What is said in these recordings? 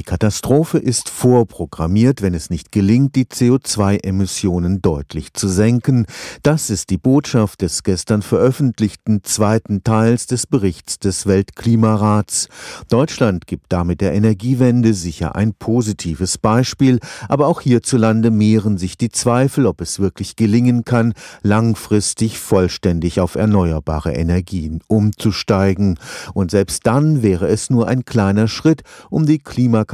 Die Katastrophe ist vorprogrammiert, wenn es nicht gelingt, die CO2-Emissionen deutlich zu senken. Das ist die Botschaft des gestern veröffentlichten zweiten Teils des Berichts des Weltklimarats. Deutschland gibt damit der Energiewende sicher ein positives Beispiel, aber auch hierzulande mehren sich die Zweifel, ob es wirklich gelingen kann, langfristig vollständig auf erneuerbare Energien umzusteigen. Und selbst dann wäre es nur ein kleiner Schritt, um die Klimakatastrophe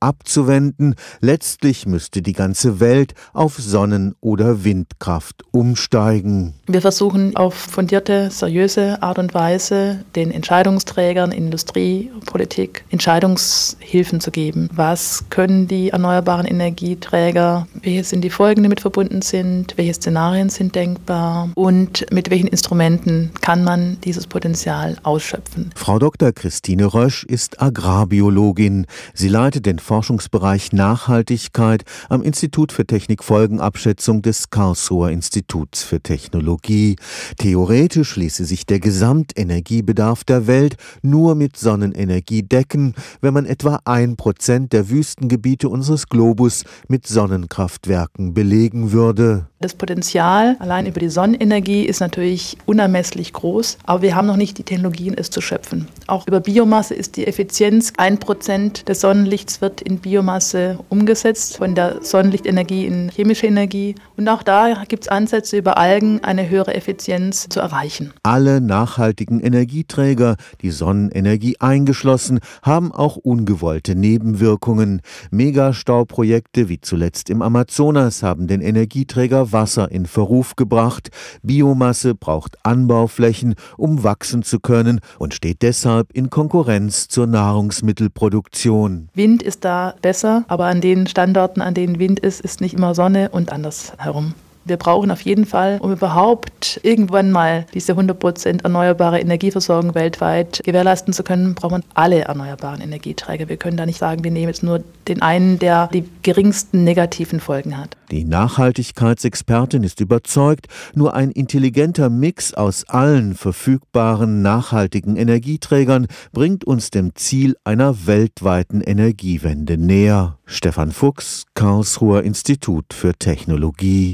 abzuwenden. Letztlich müsste die ganze Welt auf Sonnen- oder Windkraft umsteigen. Wir versuchen auf fundierte, seriöse Art und Weise den Entscheidungsträgern, Industrie, Politik Entscheidungshilfen zu geben. Was können die erneuerbaren Energieträger? Welche sind die Folgen, die mit verbunden sind? Welche Szenarien sind denkbar? Und mit welchen Instrumenten kann man dieses Potenzial ausschöpfen? Frau Dr. Christine Rösch ist Agrarbiologin. Sie leitet den Forschungsbereich Nachhaltigkeit am Institut für Technikfolgenabschätzung des Karlsruher Instituts für Technologie. Theoretisch ließe sich der Gesamtenergiebedarf der Welt nur mit Sonnenenergie decken, wenn man etwa ein Prozent der Wüstengebiete unseres Globus mit Sonnenkraftwerken belegen würde. Das Potenzial allein über die Sonnenenergie ist natürlich unermesslich groß, aber wir haben noch nicht die Technologien, es zu schöpfen. Auch über Biomasse ist die Effizienz, ein Prozent des Sonnenlichts wird in Biomasse umgesetzt, von der Sonnenlichtenergie in chemische Energie. Und auch da gibt es Ansätze, über Algen eine höhere Effizienz zu erreichen. Alle nachhaltigen Energieträger, die Sonnenenergie eingeschlossen, haben auch ungewollte Nebenwirkungen. Megastauprojekte wie zuletzt im Amazonas haben den Energieträger Wasser in Verruf gebracht. Biomasse braucht Anbauflächen, um wachsen zu können und steht deshalb in Konkurrenz zur Nahrungsmittelproduktion. Wind ist da besser, aber an den Standorten, an denen Wind ist, ist nicht immer Sonne und andersherum. Wir brauchen auf jeden Fall, um überhaupt irgendwann mal diese 100% erneuerbare Energieversorgung weltweit gewährleisten zu können, braucht man alle erneuerbaren Energieträger. Wir können da nicht sagen, wir nehmen jetzt nur den einen, der die geringsten negativen Folgen hat. Die Nachhaltigkeitsexpertin ist überzeugt, nur ein intelligenter Mix aus allen verfügbaren nachhaltigen Energieträgern bringt uns dem Ziel einer weltweiten Energiewende näher. Stefan Fuchs, Karlsruher Institut für Technologie